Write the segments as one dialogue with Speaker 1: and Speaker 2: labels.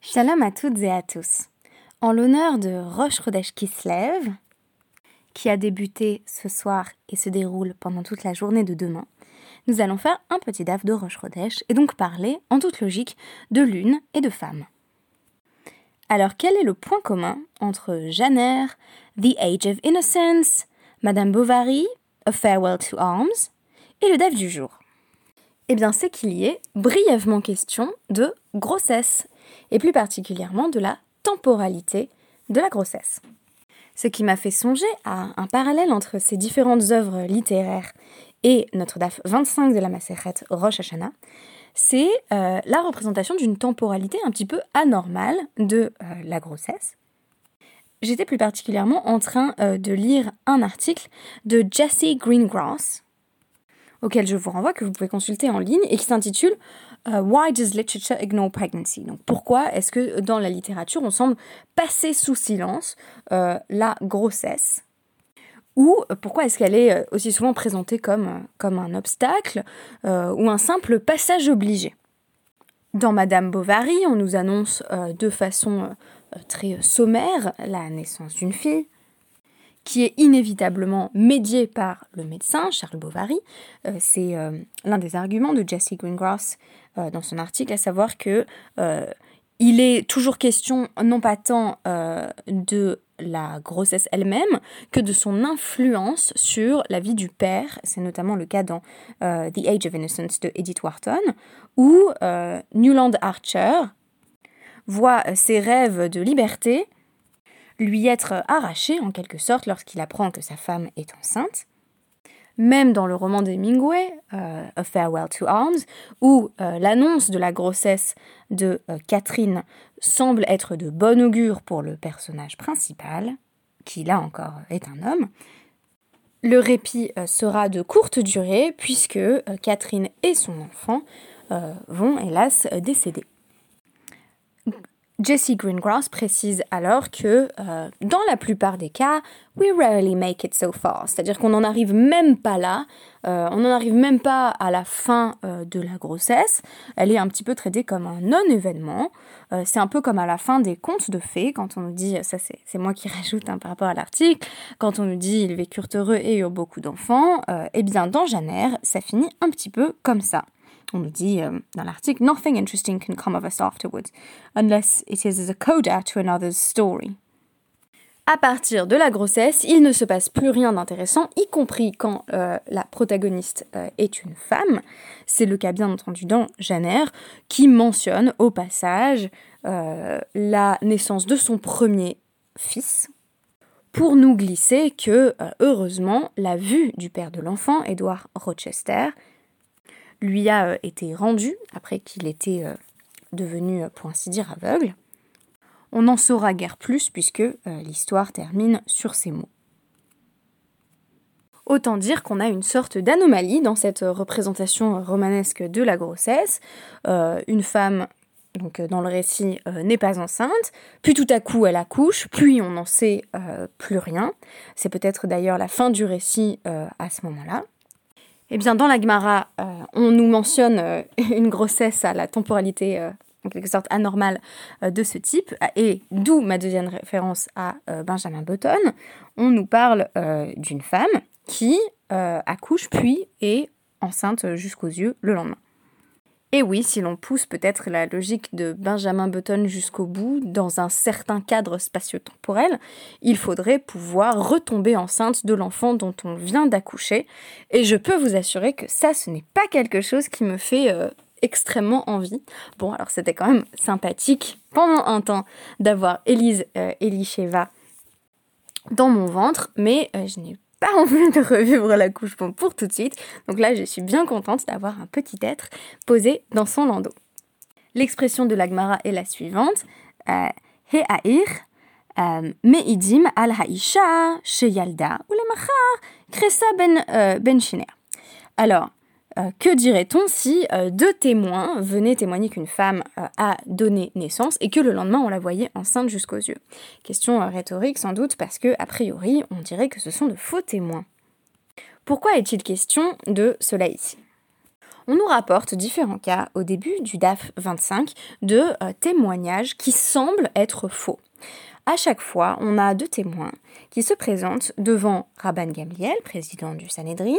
Speaker 1: Shalom à toutes et à tous. En l'honneur de Roche Chodesh Kislev, qui a débuté ce soir et se déroule pendant toute la journée de demain, nous allons faire un petit daf de Roche Chodesh et donc parler, en toute logique, de lune et de femme. Alors, quel est le point commun entre Janer, The Age of Innocence, Madame Bovary, A Farewell to Arms et le daf du jour? Eh bien, c'est qu'il y ait brièvement question de grossesse et plus particulièrement de la temporalité de la grossesse. Ce qui m'a fait songer à un parallèle entre ces différentes œuvres littéraires et notre DAF 25 de la Maseret Rosh Hashanah, c'est euh, la représentation d'une temporalité un petit peu anormale de euh, la grossesse. J'étais plus particulièrement en train euh, de lire un article de Jesse Greengrass, auquel je vous renvoie, que vous pouvez consulter en ligne, et qui s'intitule euh, Why does literature ignore pregnancy? Donc pourquoi est-ce que dans la littérature on semble passer sous silence euh, la grossesse? Ou pourquoi est-ce qu'elle est euh, aussi souvent présentée comme, comme un obstacle ou un simple passage obligé? Dans Madame Bovary, on nous annonce de façon très sommaire la naissance d'une fille, qui est inévitablement médié par le médecin, Charles Bovary. Euh, c'est euh, l'un des arguments de Jesse Greengrass euh, dans son article, à savoir que il est toujours question non pas tant de la grossesse elle-même que de son influence sur la vie du père. C'est notamment le cas dans The Age of Innocence de Edith Wharton, où Newland Archer voit ses rêves de liberté lui être arraché en quelque sorte lorsqu'il apprend que sa femme est enceinte. Même dans le roman d'Hemingway, euh, A Farewell to Arms, où euh, l'annonce de la grossesse de euh, Catherine semble être de bon augure pour le personnage principal, qui là encore est un homme, le répit sera de courte durée puisque Catherine et son enfant vont hélas décéder. Jesse Greengrass précise alors que euh, dans la plupart des cas, we rarely make it so far, c'est-à-dire qu'on n'en arrive même pas là, euh, on n'en arrive même pas à la fin euh, de la grossesse. Elle est un petit peu traitée comme un non-événement. c'est un peu comme à la fin des contes de fées, quand on nous dit, ça c'est moi qui rajoute hein, par rapport à l'article, quand on nous dit ils vécurent heureux et eurent beaucoup d'enfants, eh bien dans Janer, ça finit un petit peu comme ça. On nous dit euh, dans l'article Nothing interesting can come of us afterwards, unless it is as a coda to another's story. À partir de la grossesse, il ne se passe plus rien d'intéressant, y compris quand euh, la protagoniste euh, est une femme. C'est le cas bien entendu dans Janer, qui mentionne au passage la naissance de son premier fils, pour nous glisser que, heureusement, la vue du père de l'enfant, Edward Rochester, lui a euh, été rendu après qu'il était euh, devenu, euh, pour ainsi dire, aveugle. On n'en saura guère plus puisque l'histoire termine sur ces mots. Autant dire qu'on a une sorte d'anomalie dans cette représentation romanesque de la grossesse. une femme, donc dans le récit, n'est pas enceinte, puis tout à coup elle accouche, puis on n'en sait plus rien. C'est peut-être d'ailleurs la fin du récit à ce moment-là. Eh bien, dans la Gemara, euh, on nous mentionne euh, une grossesse à la temporalité euh, en quelque sorte anormale de ce type, et d'où ma deuxième référence à Benjamin Button. On nous parle d'une femme qui accouche puis est enceinte jusqu'aux yeux le lendemain. Et oui, si l'on pousse peut-être la logique de Benjamin Button jusqu'au bout, dans un certain cadre spatio-temporel, il faudrait pouvoir retomber enceinte de l'enfant dont on vient d'accoucher. Et je peux vous assurer que ça, ce n'est pas quelque chose qui me fait euh, extrêmement envie. Bon, alors c'était quand même sympathique pendant un temps d'avoir Elise euh, Elicheva dans mon ventre, mais euh, je n'ai pas envie de revivre l'accouchement pour tout de suite. Donc là, je suis bien contente d'avoir un petit être posé dans son landau. L'expression de l'agmara est la suivante. Euh, euh, me'idim al ha'isha sheyalda ou kresa ben, euh, ben Alors, euh, que dirait-on si euh, deux témoins venaient témoigner qu'une femme euh, a donné naissance et que le lendemain on la voyait enceinte jusqu'aux yeux? Question rhétorique sans doute parce que, a priori, on dirait que ce sont de faux témoins. Pourquoi est-il question de cela ici? On nous rapporte différents cas au début du DAF 25 de témoignages qui semblent être faux. À chaque fois, on a deux témoins qui se présentent devant Rabban Gamliel, président du Sanhedrin,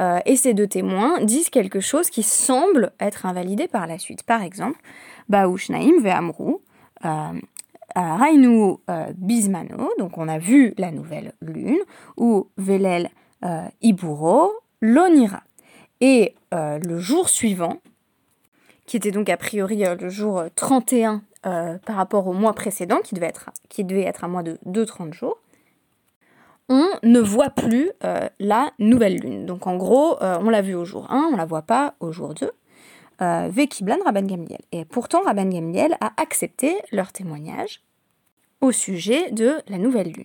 Speaker 1: euh, et ces deux témoins disent quelque chose qui semble être invalidé par la suite. Par exemple, Baouch Naim Ve'amrou, euh, Rainu Bismano, donc on a vu la nouvelle lune, ou Velel Iburo, l'Onira. Et euh, le jour suivant, qui était donc a priori euh, le jour 31 euh, par rapport au mois précédent, qui devait être, qui devait être un mois de 2-30 jours, on ne voit plus la nouvelle lune. Donc en gros, on l'a vue au jour 1, on la voit pas au jour 2. Vekiblan Rabban Gamliel. Et pourtant, Rabban Gamliel a accepté leur témoignage au sujet de la nouvelle lune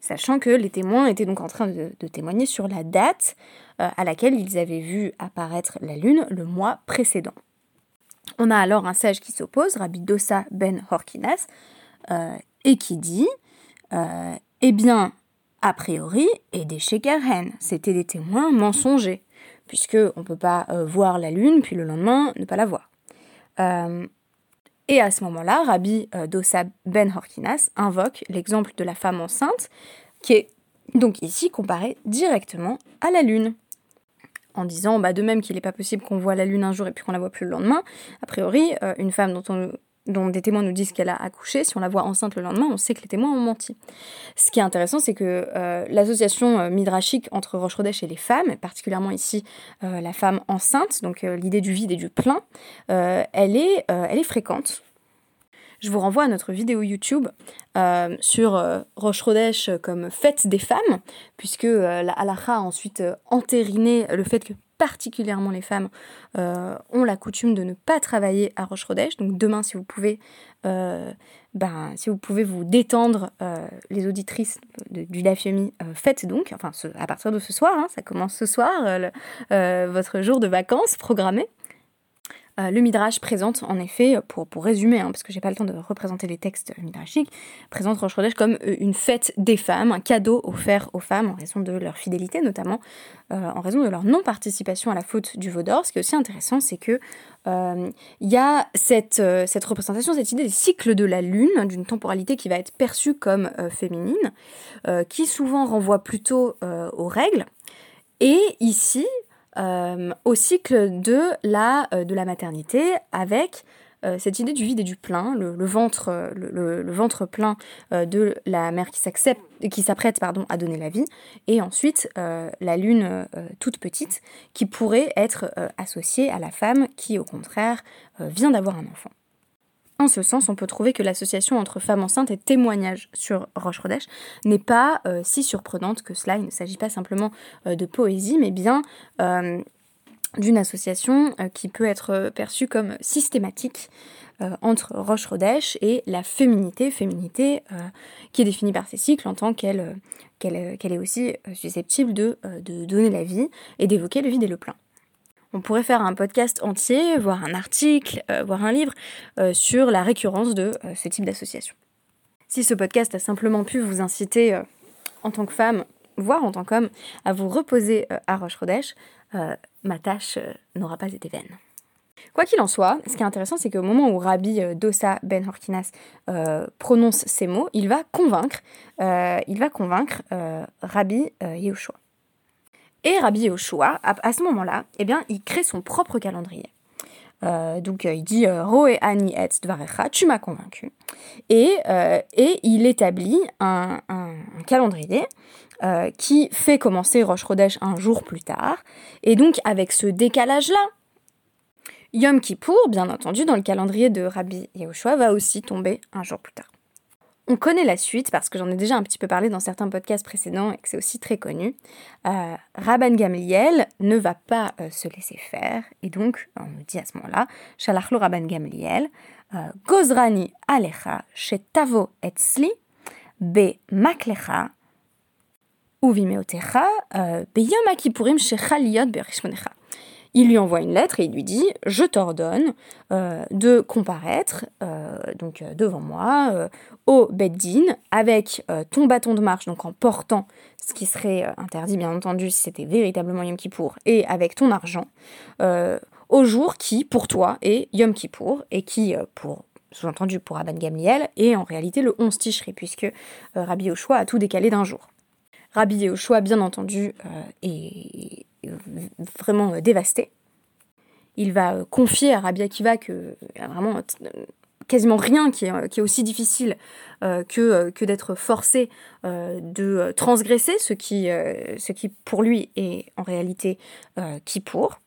Speaker 1: sachant que les témoins étaient donc en train de, témoigner sur la date euh, à laquelle ils avaient vu apparaître la lune le mois précédent. On a alors un sage qui s'oppose, Rabbi Dossa ben Horkinas, euh, et qui dit euh, Eh bien, a priori, et des Shekerhen, c'était des témoins mensongers, puisque on ne peut pas voir la lune, puis le lendemain ne pas la voir. Et à ce moment-là, Rabbi euh, Dossa Ben Horkinas invoque l'exemple de la femme enceinte, qui est donc ici comparé directement à la lune. En disant, bah, de même qu'il n'est pas possible qu'on voit la lune un jour et puis qu'on la voit plus le lendemain, a priori, euh, une femme dont on, dont des témoins nous disent qu'elle a accouché, si on la voit enceinte le lendemain, on sait que les témoins ont menti. Ce qui est intéressant, c'est que euh, l'association euh, midrashique entre roche et les femmes, particulièrement ici euh, la femme enceinte, donc l'idée du vide et du plein, elle, est, fréquente. Je vous renvoie à notre vidéo YouTube sur Roche comme fête des femmes, puisque la halakha a ensuite entériné le fait que particulièrement les femmes, euh, ont la coutume de ne pas travailler à roche Donc demain, si vous pouvez, euh, ben, si vous pouvez vous détendre, euh, les auditrices du Dafyomi, faites donc, enfin à partir de ce soir, hein, ça commence ce soir, votre jour de vacances programmé. Euh, le Midrash présente en effet, pour, pour résumer, hein, parce que j'ai pas le temps de représenter les textes midrashiques, présente Rosh Chodesh comme euh, une fête des femmes, un cadeau offert aux femmes en raison de leur fidélité, notamment euh, en raison de leur non-participation à la faute du Vaudor. Ce qui est aussi intéressant, c'est que il y a cette, cette représentation, cette idée des cycles de la lune, d'une temporalité qui va être perçue comme féminine, qui souvent renvoie plutôt aux règles. Et ici, euh, au cycle de la, euh, maternité avec euh, cette idée du vide et du plein, le, ventre, le, ventre plein de la mère qui s'apprête à donner la vie, et ensuite la lune toute petite qui pourrait être associée à la femme qui au contraire vient d'avoir un enfant. En ce sens, on peut trouver que l'association entre femmes enceintes et témoignages sur Roche Rodèche n'est pas euh, si surprenante que cela. Il ne s'agit pas simplement euh, de poésie, mais bien euh, d'une association qui peut être perçue comme systématique entre Roche Rodèche et la féminité, féminité qui est définie par ces cycles en tant qu'elle est aussi susceptible de donner la vie et d'évoquer le vide et le plein. On pourrait faire un podcast entier, voire un article, euh, voire un livre euh, sur la récurrence de euh, ce type d'association. Si ce podcast a simplement pu vous inciter, en tant que femme, voire en tant qu'homme, à vous reposer à Roche-Rodèche, ma tâche n'aura pas été vaine. Quoi qu'il en soit, ce qui est intéressant, c'est qu'au moment où Rabbi Dossa Ben Horkinas prononce ces mots, il va convaincre, il va convaincre Rabbi Yehoshua. Et Rabbi Yoshua, à, ce moment-là, eh bien, il crée son propre calendrier. Euh, donc euh, il dit euh, Roe ani et dvarecha, tu m'as convaincu. Et, et il établit un, calendrier qui fait commencer Rosh Chodesh un jour plus tard. Et donc avec ce décalage-là, Yom Kippour, bien entendu, dans le calendrier de Rabbi Yehoshua, va aussi tomber un jour plus tard. On connaît la suite parce que j'en ai déjà un petit peu parlé dans certains podcasts précédents et que c'est aussi très connu. Euh, Rabban Gamliel ne va pas euh, se laisser faire et donc on nous dit à ce moment-là, Shalachlo Rabban Gamliel, euh, Gozrani alecha shetavo etzli be maklecha uvimeotecha be yom akipurim shechaliot berishmonecha. Il lui envoie une lettre et il lui dit Je t'ordonne de comparaître donc devant moi au Beddin avec ton bâton de marche, donc en portant ce qui serait interdit bien entendu si c'était véritablement Yom Kippour, et avec ton argent, au jour qui, pour toi, est Yom Kippour, et qui, pour sous-entendu pour Rabban Gamliel, et en réalité le 11 Tishri, puisque euh, Rabbi Yoshua a tout décalé d'un jour. Rabbi Yoshua, bien entendu, euh, est, vraiment euh, dévasté. Il va confier à Rabbi Akiva que vraiment quasiment rien qui est, aussi difficile que, que d'être forcé de transgresser ce qui, ce qui pour lui est en réalité qui pour.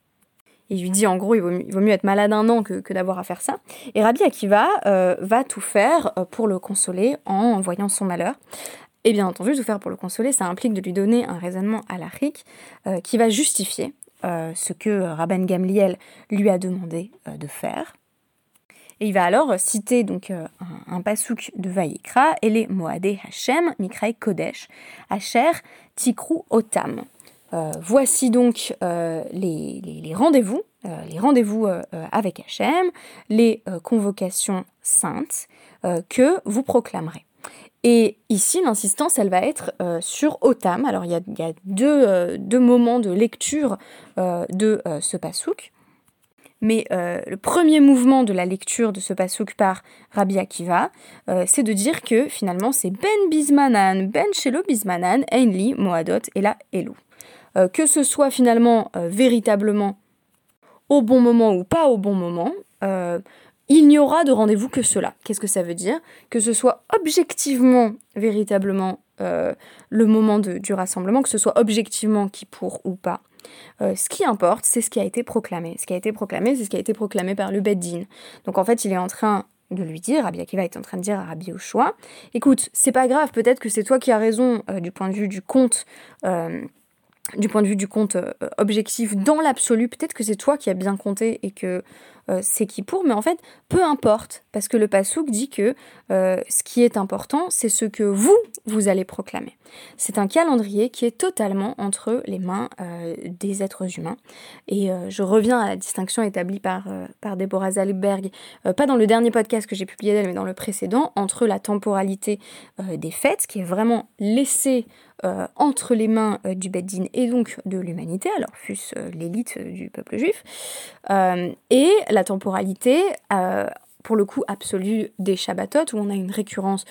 Speaker 1: Il lui dit en gros, il vaut, mieux, être malade un an que, d'avoir à faire ça. Et Rabbi Akiva euh, va tout faire euh, pour le consoler en voyant son malheur. Et bien entendu, tout faire pour le consoler, ça implique de lui donner un raisonnement à euh, qui va justifier ce que Rabban Gamliel lui a demandé de faire. Et il va alors citer donc un, un pasouk de Vayikra, et les Moadé Hashem, Mikraï Kodesh, Asher, Tikru Otam. Euh, voici donc euh, les, rendez-vous, les rendez-vous euh, avec Hachem, les convocations saintes que vous proclamerez. Et ici, l'insistance, elle va être sur Otam. Alors, il y a, deux, moments de lecture de ce pasouk. Mais le premier mouvement de la lecture de ce pasouk par Rabbi Akiva, c'est de dire que finalement c'est Ben Bismanan, Ben Shelo Bismanan, Einli, Moadot et la Elou. Euh, que ce soit finalement euh, véritablement au bon moment ou pas au bon moment, euh, il n'y aura de rendez-vous que cela. Qu'est-ce que ça veut dire? Que ce soit objectivement, véritablement le moment du rassemblement, que ce soit objectivement qui pour ou pas. ce qui importe, c'est ce qui a été proclamé. Ce qui a été proclamé, c'est ce qui a été proclamé par le Beddin. Donc en fait, il est en train de lui dire, Rabbi Akiva est en train de dire à Rabbi Oshua, écoute, c'est pas grave, peut-être que c'est toi qui as raison du point de vue du compte du point de vue du compte euh, objectif dans l'absolu, peut-être que c'est toi qui as bien compté et que euh, c'est qui pour, mais en fait, peu importe, parce que le Passouk dit que euh, ce qui est important, c'est ce que vous, vous allez proclamer. C'est un calendrier qui est totalement entre les mains des êtres humains. Et je reviens à la distinction établie par, par Deborah Zalberg, pas dans le dernier podcast que j'ai publié d'elle, mais dans le précédent, entre la temporalité des fêtes, qui est vraiment laissée euh, entre les mains euh, du Beddin et donc de l'humanité, alors fût-ce euh, l'élite du peuple juif, et la temporalité pour le coup absolue des Shabbatot, où on a une récurrence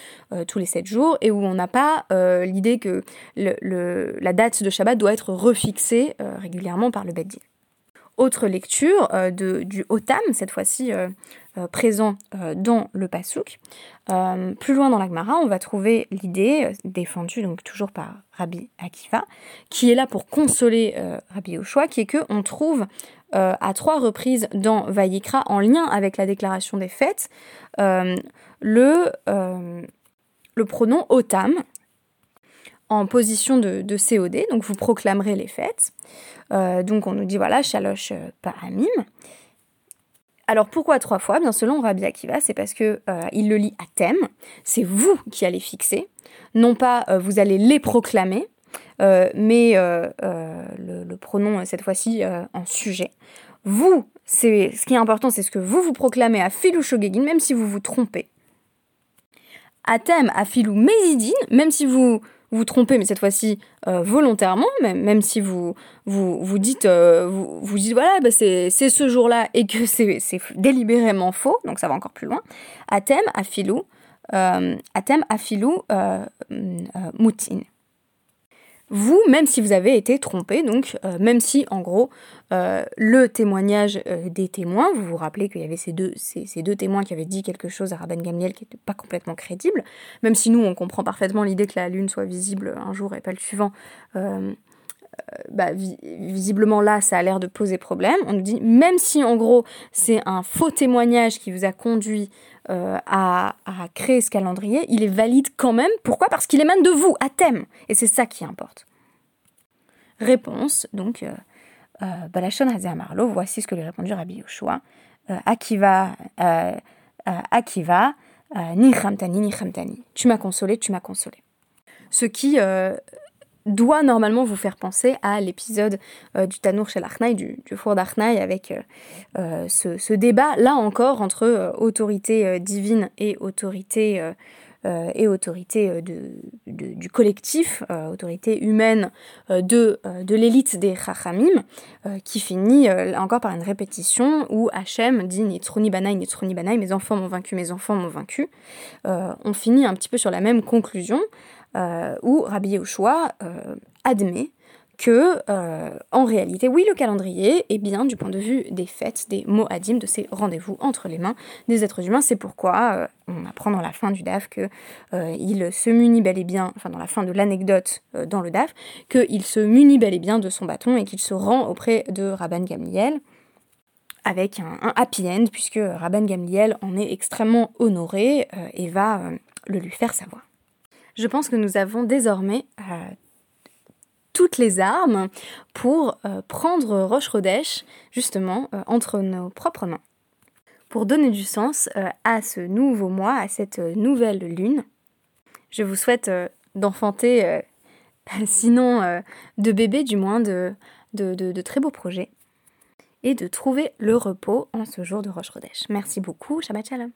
Speaker 1: tous les sept jours et où on n'a pas l'idée que la date de Shabbat doit être refixée régulièrement par le Beddin. Autre lecture de, du Otam, cette fois-ci euh, présent euh, dans le Passouk. Euh, plus loin dans la Gemara, on va trouver l'idée défendue donc toujours par Rabbi Akiva, qui est là pour consoler Rabbi Yoshua, qui est que on trouve à trois reprises dans Vayikra, en lien avec la déclaration des fêtes, le, le pronom otam en position de, COD, donc vous proclamerez les fêtes. donc on nous dit voilà, shalosh paramim. Alors pourquoi trois fois? Bien selon Rabbi Akiva, c'est parce que euh, il le lit à thème. C'est vous qui allez fixer, non pas euh, vous allez les proclamer, euh, mais le, pronom cette fois-ci en sujet. Vous, c'est ce qui est important, c'est ce que vous vous proclamez à filou shogegin, même si vous vous trompez. À thème, à filou mésidine, même si vous vous trompez, mais cette fois-ci euh, volontairement, même, même si vous vous, vous dites euh, vous, vous dites voilà bah c'est ce jour-là et que c'est délibérément faux, donc ça va encore plus loin. Atem afilou, euh, atem afilou euh, moutine vous, même si vous avez été trompé, donc euh, même si en gros euh, le témoignage euh, des témoins, vous vous rappelez qu'il y avait ces deux, témoins qui avaient dit quelque chose à Rabban Gamliel qui n'était pas complètement crédible, même si nous on comprend parfaitement l'idée que la lune soit visible un jour et pas le suivant. Bah, visiblement là, ça a l'air de poser problème. On nous dit, même si en gros c'est un faux témoignage qui vous a conduit à, à, créer ce calendrier, il est valide quand même. Pourquoi? Parce qu'il émane de vous, à thème. Et c'est ça qui importe. Réponse, donc, euh, euh, Balashon Marlo, voici ce que lui a répondu Rabbi Yoshua. Euh, Akiva, euh, Akiva, ni ni Tu m'as consolé, tu m'as consolé. Ce qui doit normalement vous faire penser à l'épisode du Tanour chez l'Arnaï, du, four d'Arnaï, avec ce, débat, là encore, entre autorité divine et autorité euh, et autorité euh, de, du collectif, euh, autorité humaine de, de l'élite des Chachamim, qui finit encore par une répétition où Hachem dit Nitroni Banaï, Nitroni Banaï, mes enfants m'ont vaincu, mes enfants m'ont vaincu. on finit un petit peu sur la même conclusion où Rabbi Yehoshua admet que, euh, en réalité, oui, le calendrier est bien du point de vue des fêtes, des moadim, de ces rendez-vous entre les mains des êtres humains. C'est pourquoi euh, on apprend dans la fin du DAF que euh, il se munit bel et bien, enfin dans la fin de l'anecdote dans le DAF, qu'il se munit bel et bien de son bâton et qu'il se rend auprès de Rabban Gamliel avec un, happy end, puisque Rabban Gamliel en est extrêmement honoré et va le lui faire savoir. Je pense que nous avons désormais toutes les armes pour euh, prendre Roche Rodèche, justement, euh, entre nos propres mains. Pour donner du sens euh, à ce nouveau mois, à cette nouvelle lune, je vous souhaite d'enfanter, sinon de bébés, du moins de, très beaux projets, et de trouver le repos en ce jour de Roche Rodèche. Merci beaucoup, Shabbat Shalom.